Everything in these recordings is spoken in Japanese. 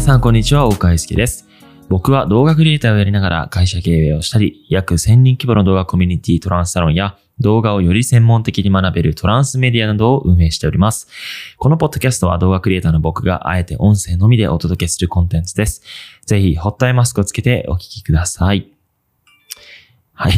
皆さんこんにちは、大川祐介です。僕は動画クリエイターをやりながら会社経営をしたり、約1000人規模の動画コミュニティトランスサロンや動画をより専門的に学べるトランスメディアなどを運営しております。このポッドキャストは動画クリエイターの僕があえて音声のみでお届けするコンテンツです。ぜひ、ホットアイマスクをつけてお聞きください。はい。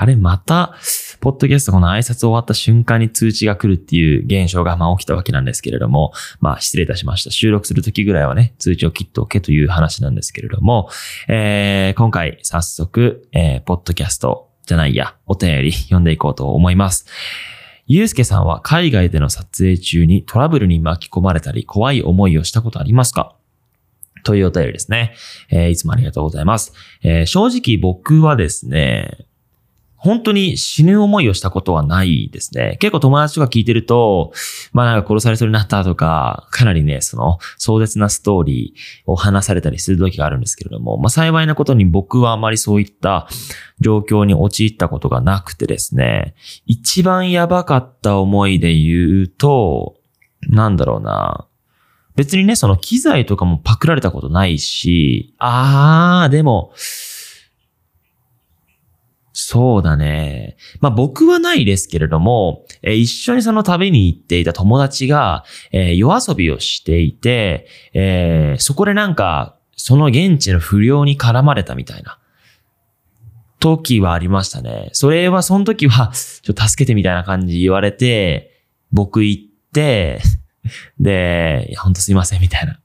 あれ、また、ポッドキャストこの挨拶終わった瞬間に通知が来るっていう現象がまあ起きたわけなんですけれども、まあ失礼いたしました。収録するときぐらいはね、通知を切っておけという話なんですけれども、えー、今回早速、えー、ポッドキャストじゃないや、お便り読んでいこうと思います。ゆうすけさんは海外での撮影中にトラブルに巻き込まれたり怖い思いをしたことありますか？というお便りですね。えー、いつもありがとうございます。えー、正直僕はですね、本当に死ぬ思いをしたことはないですね。結構友達とか聞いてると、まあなんか殺されそうになったとか、かなりね、その壮絶なストーリーを話されたりする時があるんですけれども、まあ幸いなことに僕はあまりそういった状況に陥ったことがなくてですね、一番やばかった思いで言うと、なんだろうな。別にね、その機材とかもパクられたことないし、あー、でも、そうだね。まあ僕はないですけれども、えー一緒にその旅に行っていた友達が、えー夜遊びをしていて、えーそこでなんか、その現地の不良に絡まれたみたいな。時はありましたね。それは、その時は、ちょっと助けてみたいな感じ言われて、僕行って、で、いや、ほんとすいません、みたいな。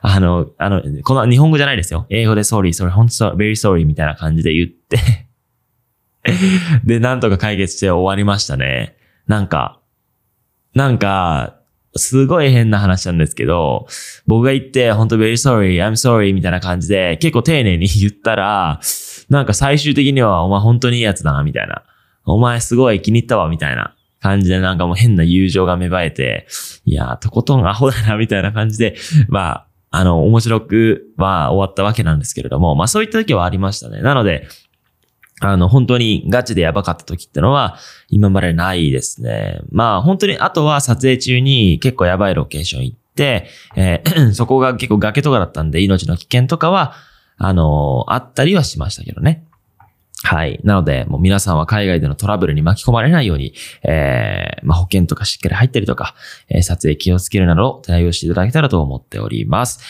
あの、あの、この日本語じゃないですよ。英語で sorry, sorry, ほんと very sorry みたいな感じで言って、で、なんとか解決して終わりましたね。なんか、なんか、すごい変な話なんですけど、僕が言って、本当 very sorry, I'm sorry みたいな感じで、結構丁寧に言ったら、なんか最終的には、お前本当にいいやつだな、みたいな。お前すごい気に入ったわ、みたいな感じで、なんかもう変な友情が芽生えて、いやー、とことんアホだな、みたいな感じで、まあ、あの、面白くは終わったわけなんですけれども、まあそういった時はありましたね。なので、あの、本当にガチでやばかった時ってのは、今までないですね。まあ、本当に、あとは撮影中に結構やばいロケーション行って、えー そこが結構崖とかだったんで、命の危険とかは、あのーあったりはしましたけどね。はい。なので、もう皆さんは海外でのトラブルに巻き込まれないように、えー、まあ、保険とかしっかり入ったりとか、えー撮影気をつけるなど対応していただけたらと思っております。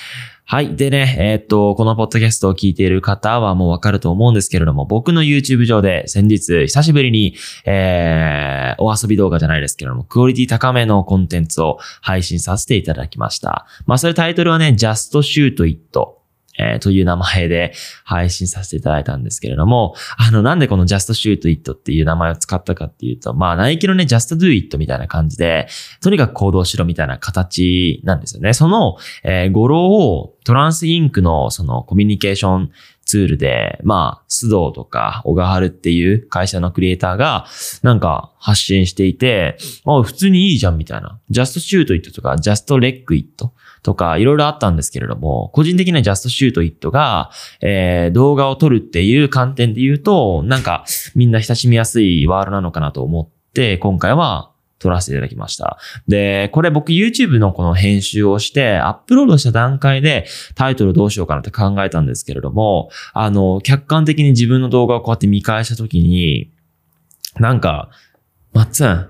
はい。でね、えーっと、このポッドキャストを聞いている方はもうわかると思うんですけれども、僕の YouTube 上で先日、久しぶりに、えー、お遊び動画じゃないですけれども、クオリティ高めのコンテンツを配信させていただきました。まあ、それタイトルはね、Just Shoot It。えーという名前で配信させていただいたんですけれども、あの、なんでこの Just Shoot It っていう名前を使ったかっていうと、まあ、ナイキのね、Just Do It みたいな感じで、とにかく行動しろみたいな形なんですよね。その、えー語呂をトランスインクのそのコミュニケーションツールで、まあ、須藤とか小川春っていう会社のクリエイターがなんか発信していて、あ、普通にいいじゃんみたいな。Just Shoot It とか Just Leg It とかいろいろあったんですけれども、個人的な Just Shoot It が、えー動画を撮るっていう観点で言うと、なんかみんな親しみやすいワールなのかなと思って、今回は撮らせていただきました。で、これ僕 YouTube のこの編集をして、アップロードした段階でタイトルどうしようかなって考えたんですけれども、あの、客観的に自分の動画をこうやって見返したときに、なんか、まっつん、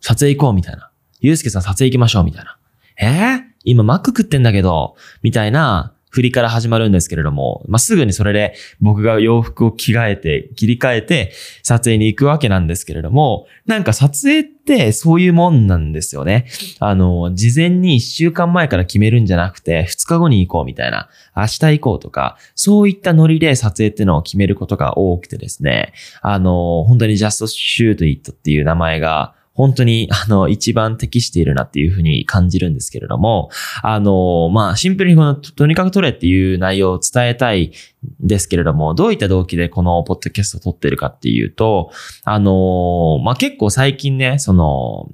撮影行こうみたいな。ゆうすけさん撮影行きましょうみたいな。えー、今マック食ってんだけど、みたいな振りから始まるんですけれども、まあ、すぐにそれで僕が洋服を着替えて、切り替えて撮影に行くわけなんですけれども、なんか撮影ってそういうもんなんですよね。あの、事前に1週間前から決めるんじゃなくて、2日後に行こうみたいな、明日行こうとか、そういったノリで撮影っていうのを決めることが多くてですね、あの、本当に Just Shoot It っていう名前が、本当に、あの、一番適しているなっていうふうに感じるんですけれども、あの、まあ、シンプルにこの、とにかく撮れっていう内容を伝えたいんですけれども、どういった動機でこのポッドキャストを撮ってるかっていうと、あの、まあ、結構最近ね、その、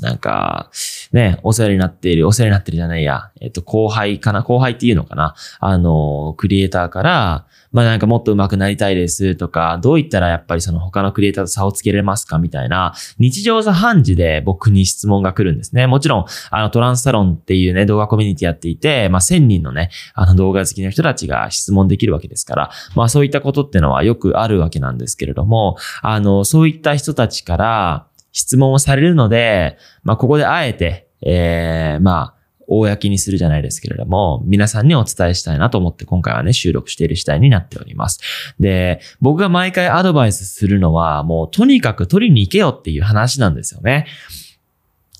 なんか、ね、お世話になっている、お世話になってるじゃないや、えっと、後輩かな？後輩っていうのかな？あの、クリエイターから、まあなんかもっと上手くなりたいですとか、どういったらやっぱりその他のクリエイターと差をつけれますかみたいな、日常茶飯事で僕に質問が来るんですね。もちろん、あのトランスサロンっていうね、動画コミュニティやっていて、まあ1000人のね、あの動画好きの人たちが質問できるわけですから、まあそういったことってのはよくあるわけなんですけれども、あの、そういった人たちから質問をされるので、まあここであえて、えー、まあ、公にするじゃないですけれども、皆さんにお伝えしたいなと思って今回はね、収録している次第になっております。で、僕が毎回アドバイスするのは、もうとにかく取りに行けよっていう話なんですよね。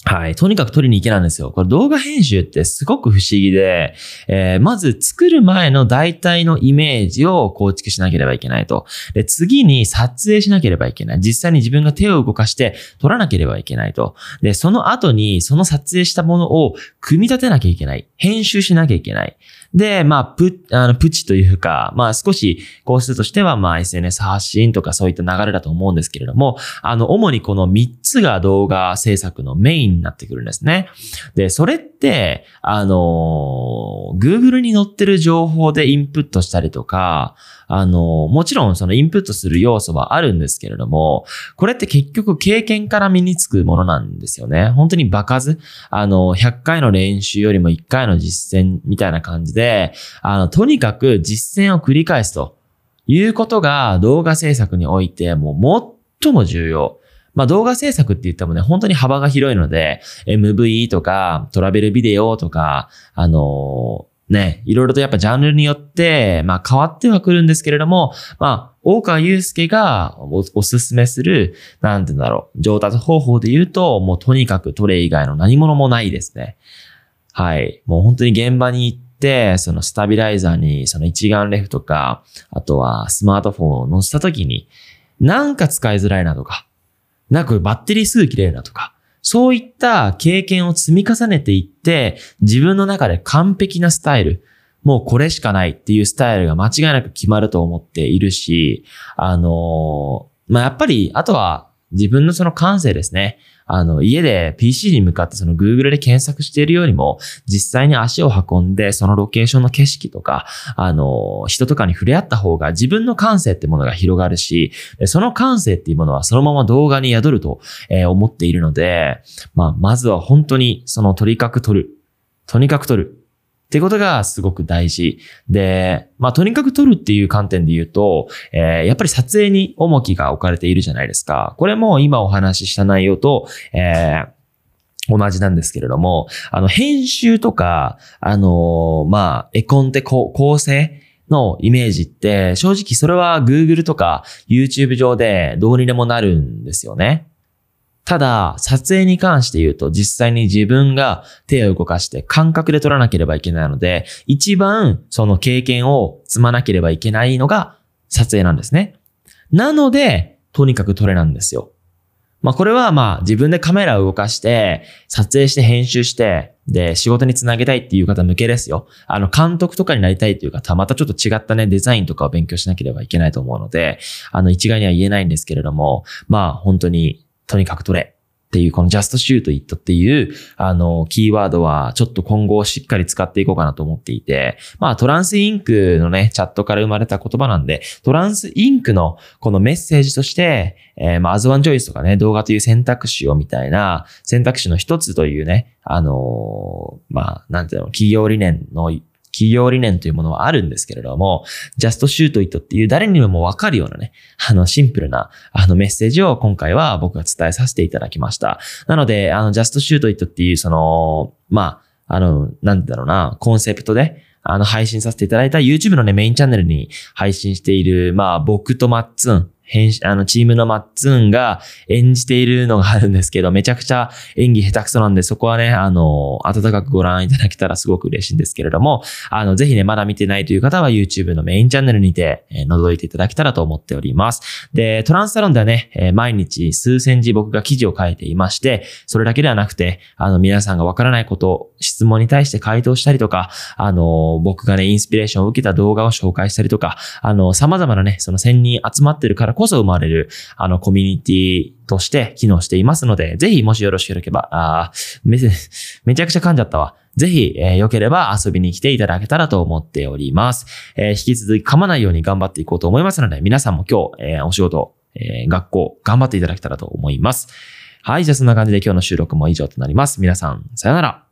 はい。とにかく撮りに行けなんですよ。これ動画編集ってすごく不思議で、えー、まず作る前の大体のイメージを構築しなければいけないと。で、次に撮影しなければいけない。実際に自分が手を動かして撮らなければいけないと。で、その後にその撮影したものを組み立てなきゃいけない。編集しなきゃいけない。で、まあ、プ、あの、プチというか、まあ少しコースとしては、まあ SNS 発信とかそういった流れだと思うんですけれども、あの、主にこの3つが動画制作のメインになってくるんですね。で、それって、あの、Google に載ってる情報でインプットしたりとか、あの、もちろんそのインプットする要素はあるんですけれども、これって結局経験から身につくものなんですよね。本当に場数、あの、100回の練習よりも1回の実践みたいな感じで、あの、とにかく実践を繰り返すということが動画制作においてもう最も重要。まあ動画制作って言ってもね、本当に幅が広いので、MV とかトラベルビデオとか、あのね、いろいろとやっぱジャンルによって、まあ変わってはくるんですけれども、まあ、大川祐介がおすすめする、なんて言うんだろう、上達方法で言うと、もうとにかくトレ以外の何者もないですね。はい。もう本当に現場に行って、そのスタビライザーにその一眼レフとか、あとはスマートフォンを載せた時に、なんか使いづらいなとか、なんかバッテリーすぐ切れるなとか、そういった経験を積み重ねていって、自分の中で完璧なスタイル、もうこれしかないっていうスタイルが間違いなく決まると思っているし、あのー、まあ、やっぱり、あとは自分のその感性ですね。あの、家で PC に向かってその Google で検索しているよりも、実際に足を運んで、そのロケーションの景色とか、あの、人とかに触れ合った方が自分の感性ってものが広がるし、その感性っていうものはそのまま動画に宿ると、思っているので、まあ、まずは本当にそのとにかく撮る。とにかく撮る。ってことがすごく大事。で、まあ、とにかく撮るっていう観点で言うと、えー、やっぱり撮影に重きが置かれているじゃないですか。これも今お話しした内容と、えー同じなんですけれども、あの、編集とか、あのー、まあ、絵コンテ構成のイメージって、正直それは Google とか YouTube 上でどうにでもなるんですよね。ただ、撮影に関して言うと、実際に自分が手を動かして感覚で撮らなければいけないので、一番その経験を積まなければいけないのが撮影なんですね。なので、とにかく撮れなんですよ。まあこれはまあ自分でカメラを動かして、撮影して編集して、で、仕事につなげたいっていう方向けですよ。あの、監督とかになりたいっていう方はまたちょっと違ったね、デザインとかを勉強しなければいけないと思うので、あの、一概には言えないんですけれども、まあ本当にとにかく取れ。っていう、この just shoot it っていう、あの、キーワードは、ちょっと今後しっかり使っていこうかなと思っていて、まあ、トランスインクのね、チャットから生まれた言葉なんで、トランスインクのこのメッセージとして、えー、まあ、アズワンジョイスとかね、動画という選択肢をみたいな、選択肢の一つというね、あのー、まあ、なんていうの、企業理念の企業理念というものはあるんですけれども、just shoot it っていう誰にもわかるようなね、あのシンプルなあのメッセージを今回は僕が伝えさせていただきました。なので、あの just shoot it っていうその、まあ、あの、なんだろうな、コンセプトで、あの、配信させていただいた YouTube のね、メインチャンネルに配信している、まあ、僕とマッツン、編集あの、チームのマッツンが演じているのがあるんですけど、めちゃくちゃ演技下手くそなんで、そこはね、あの、温かくご覧いただけたらすごく嬉しいんですけれども、あの、ぜひね、まだ見てないという方は YouTube のメインチャンネルにて、えー、覗いていただけたらと思っております。で、トランスサロンではね、えー、毎日数千字僕が記事を書いていまして、それだけではなくて、あの、皆さんがわからないこと、質問に対して回答したりとか、あの、僕がね、インスピレーションを受けた動画を紹介したりとか、あの、様々なね、その1000人集まってるからこそ生まれる、あの、コミュニティとして機能していますので、ぜひもしよろしければ、あめ、めちゃくちゃ噛んじゃったわ。ぜひ、えー、良ければ遊びに来ていただけたらと思っております。えー、引き続き噛まないように頑張っていこうと思いますので、皆さんも今日、えー、お仕事、えー、学校、頑張っていただけたらと思います。はい、じゃあそんな感じで今日の収録も以上となります。皆さん、さよなら。